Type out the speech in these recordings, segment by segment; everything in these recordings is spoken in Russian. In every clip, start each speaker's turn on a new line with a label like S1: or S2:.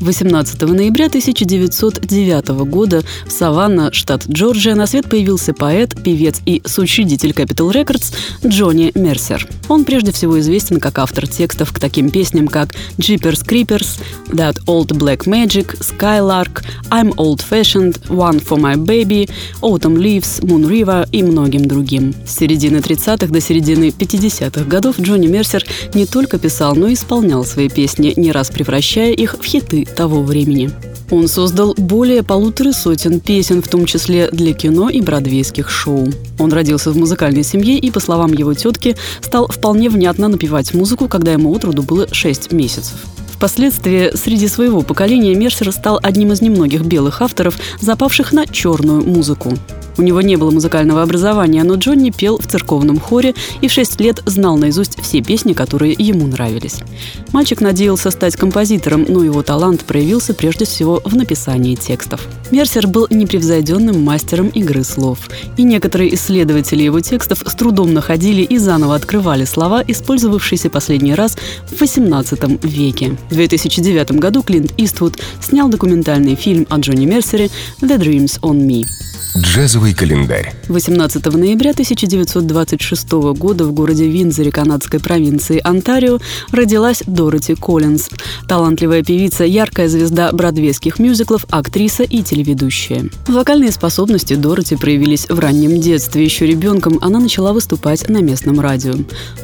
S1: 18 ноября 1909 года в Саванна, штат Джорджия, на свет появился поэт, певец и соучредитель Capital Records Джонни Мерсер. Он прежде всего известен как автор текстов к таким песням, как Jeepers Creepers, That Old Black Magic, Skylark, I'm Old Fashioned, One for My Baby, Autumn Leaves, Moon River и многим другим. С середины 30-х до середины 50-х годов Джонни Мерсер не только писал, но и исполнял свои песни, не раз превращая их в хиты того времени. Он создал более полутора сотен песен, в том числе для кино и бродвейских шоу. Он родился в музыкальной семье и, по словам его тетки, стал вполне внятно напевать музыку, когда ему от роду было 6 месяцев. Впоследствии среди своего поколения Мерсер стал одним из немногих белых авторов, запавших на черную музыку. У него не было музыкального образования, но Джонни пел в церковном хоре и в 6 лет знал наизусть все песни, которые ему нравились. Мальчик надеялся стать композитором, но его талант проявился прежде всего в написании текстов. Мерсер был непревзойденным мастером игры слов, и некоторые исследователи его текстов с трудом находили и заново открывали слова, использовавшиеся последний раз в XVIII веке. В 2009 году Клинт Иствуд снял документальный фильм о Джонни Мерсере «The Dreams on Me».
S2: Джазовый календарь.
S1: 18 ноября 1926 года в городе Винзоре канадской провинции Онтарио родилась Дороти Коллинз. Талантливая певица, яркая звезда бродвейских мюзиклов, актриса и телеведущая. Вокальные способности Дороти проявились в раннем детстве. Еще ребенком она начала выступать на местном радио.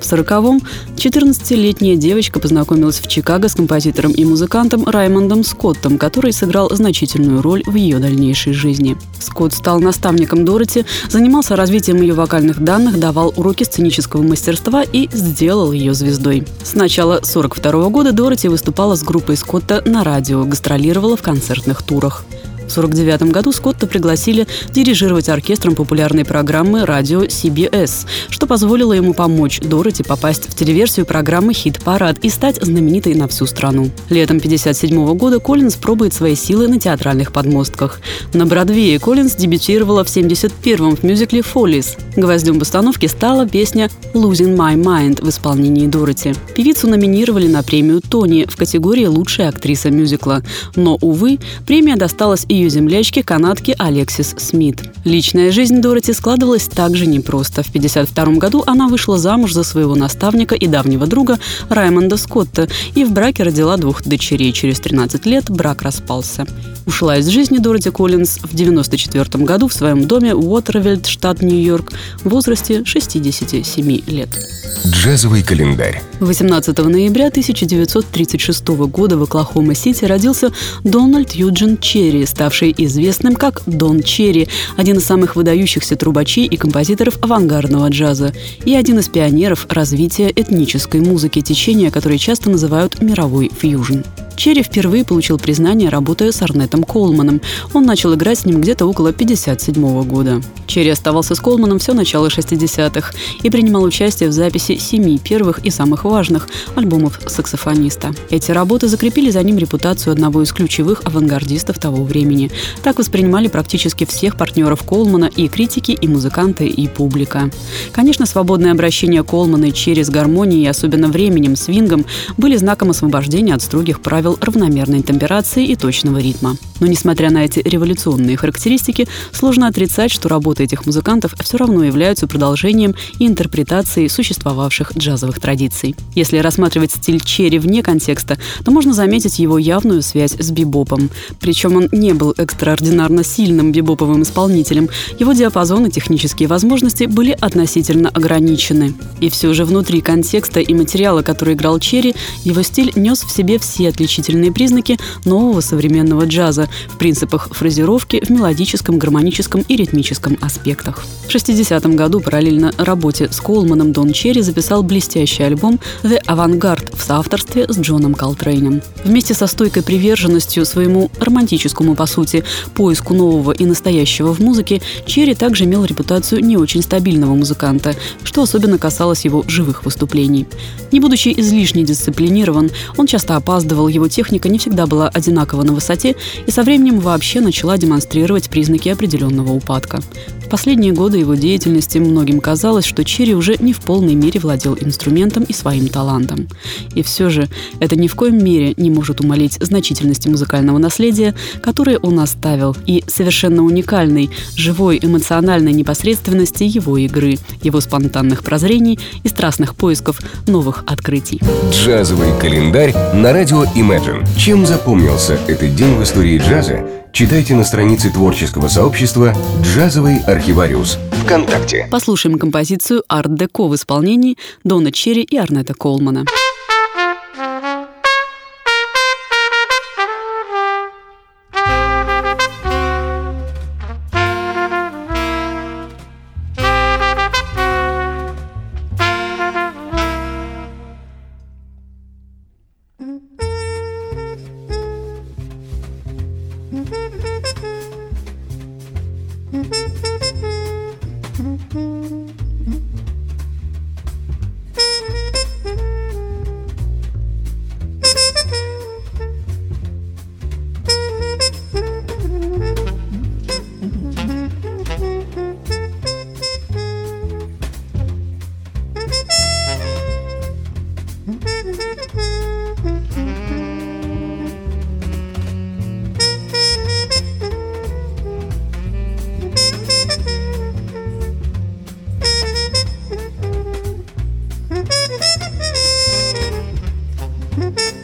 S1: В 40-м 14-летняя девочка познакомилась в Чикаго с композитором и музыкантом Раймондом Скоттом, который сыграл значительную роль в ее дальнейшей жизни. Скотт стал наставником Дороти, занимался развитием ее вокальных данных, давал уроки сценического мастерства и сделал ее звездой. С начала 1942 года Дороти выступала с группой Скотта на радио, гастролировала в концертных турах. В 1949 году Скотта пригласили дирижировать оркестром популярной программы радио CBS, что позволило ему помочь Дороти попасть в телеверсию программы «Хит-парад» и стать знаменитой на всю страну. Летом 1957 года Коллинз пробует свои силы на театральных подмостках. На Бродвее Коллинз дебютировала в 1971-м в мюзикле «Фоллис». Гвоздем постановки стала песня «Losing My Mind» в исполнении Дороти. Певицу номинировали на премию «Тони» в категории «Лучшая актриса мюзикла». Но, увы, премия досталась и ее землячке, канадке Алексис Смит. Личная жизнь Дороти складывалась также непросто. В 1952 году она вышла замуж за своего наставника и давнего друга Раймонда Скотта и в браке родила двух дочерей. Через 13 лет брак распался. Ушла из жизни Дороти Коллинз в 1994 году в своем доме Уотервельд, штат Нью-Йорк, в возрасте 67 лет.
S2: Джазовый календарь.
S1: 18 ноября 1936 года в Оклахома-Сити родился Дональд Юджин Черри, ставший известным как Дон Черри, один из самых выдающихся трубачей и композиторов авангардного джаза и один из пионеров развития этнической музыки, течения, которое часто называют мировой фьюжн. Черри впервые получил признание, работая с Арнетом Колманом. Он начал играть с ним где-то около 1957 года. Черри оставался с Колманом все начало 60-х и принимал участие в записи семи первых и самых важных альбомов саксофониста. Эти работы закрепили за ним репутацию одного из ключевых авангардистов того времени. Так воспринимали практически всех партнеров Колмана и критики, и музыканты, и публика. Конечно, свободное обращение Колмана и Черри с гармонией, особенно временем, свингом, были знаком освобождения от строгих правил правил равномерной темперации и точного ритма. Но несмотря на эти революционные характеристики, сложно отрицать, что работы этих музыкантов все равно являются продолжением и интерпретацией существовавших джазовых традиций. Если рассматривать стиль Черри вне контекста, то можно заметить его явную связь с бибопом. Причем он не был экстраординарно сильным бибоповым исполнителем. Его диапазон и технические возможности были относительно ограничены. И все же внутри контекста и материала, который играл Черри, его стиль нес в себе все отличительные признаки нового современного джаза в принципах фразировки, в мелодическом, гармоническом и ритмическом аспектах. В 60-м году параллельно работе с Колманом Дон Черри записал блестящий альбом «The Avantgarde» в соавторстве с Джоном Колтрейном. Вместе со стойкой приверженностью своему романтическому, по сути, поиску нового и настоящего в музыке, Черри также имел репутацию не очень стабильного музыканта, что особенно касалось его живых выступлений. Не будучи излишне дисциплинирован, он часто опаздывал, его техника не всегда была одинаково на высоте и со временем вообще начала демонстрировать признаки определенного упадка последние годы его деятельности многим казалось, что Черри уже не в полной мере владел инструментом и своим талантом. И все же это ни в коем мере не может умолить значительности музыкального наследия, которое он оставил, и совершенно уникальной, живой, эмоциональной непосредственности его игры, его спонтанных прозрений и страстных поисков новых открытий.
S2: Джазовый календарь на радио Imagine. Чем запомнился этот день в истории джаза, Читайте на странице творческого сообщества «Джазовый архивариус» ВКонтакте.
S1: Послушаем композицию «Арт-деко» в исполнении Дона Черри и Арнета Колмана.
S3: Hmm.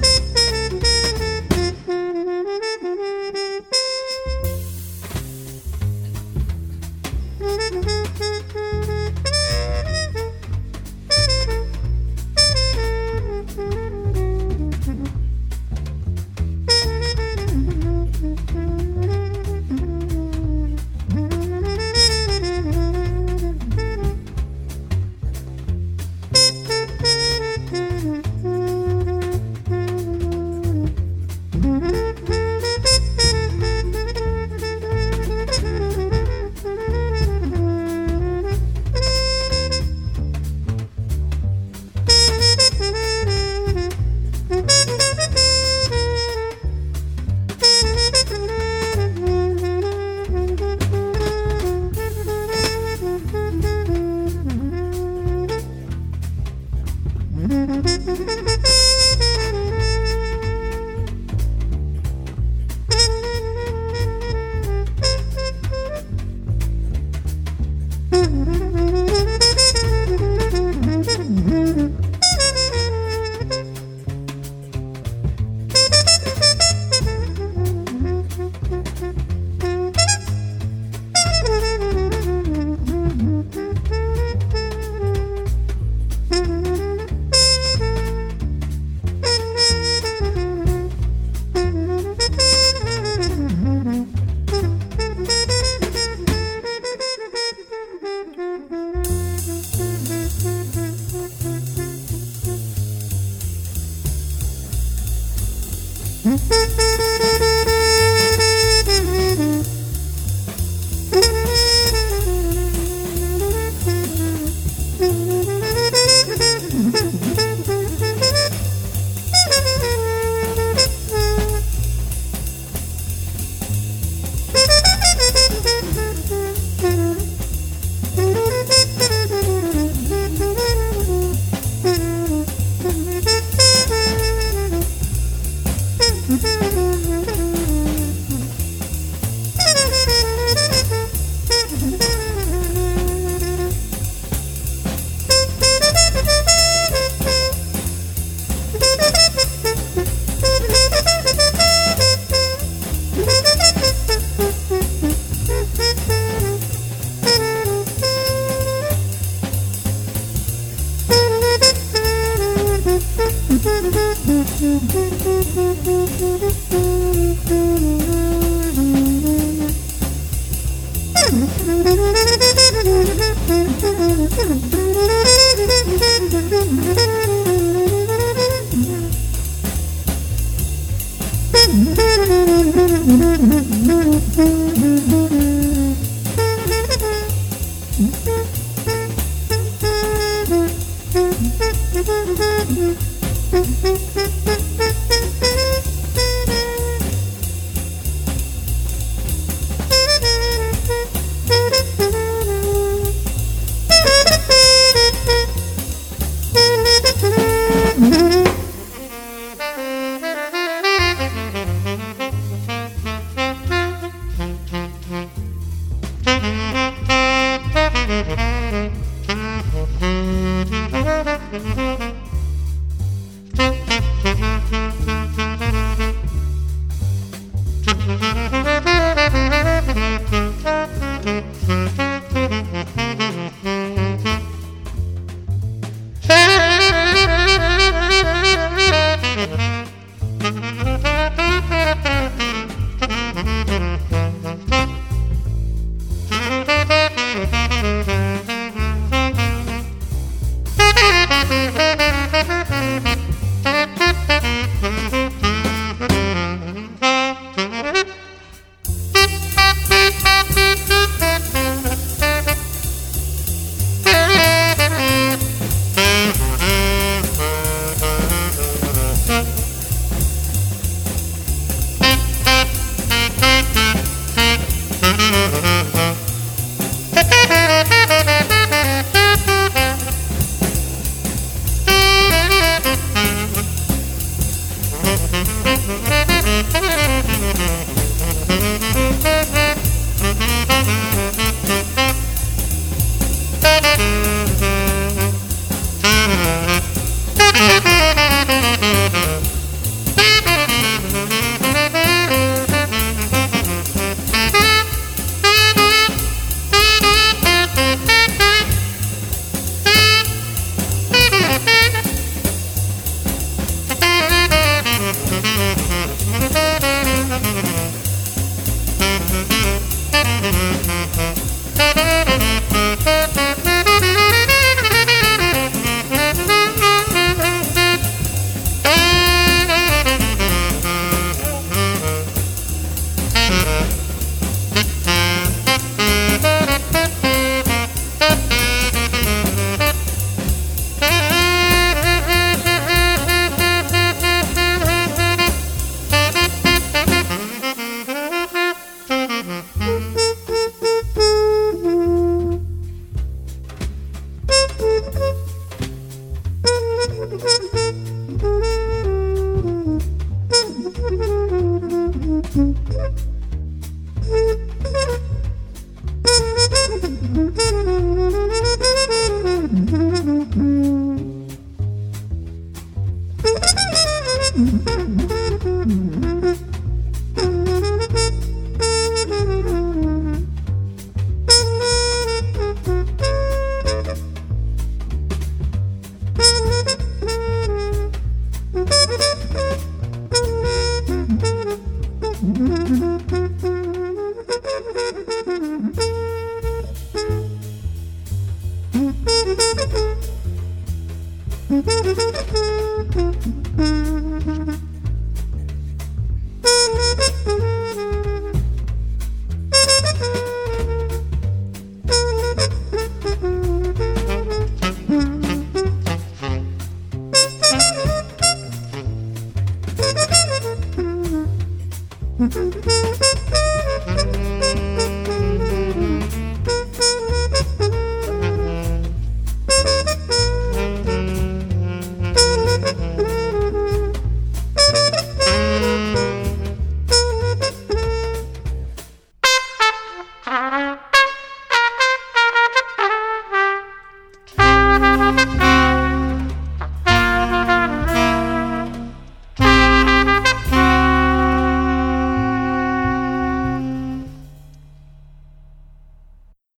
S3: Mm-hmm. Mm-hmm.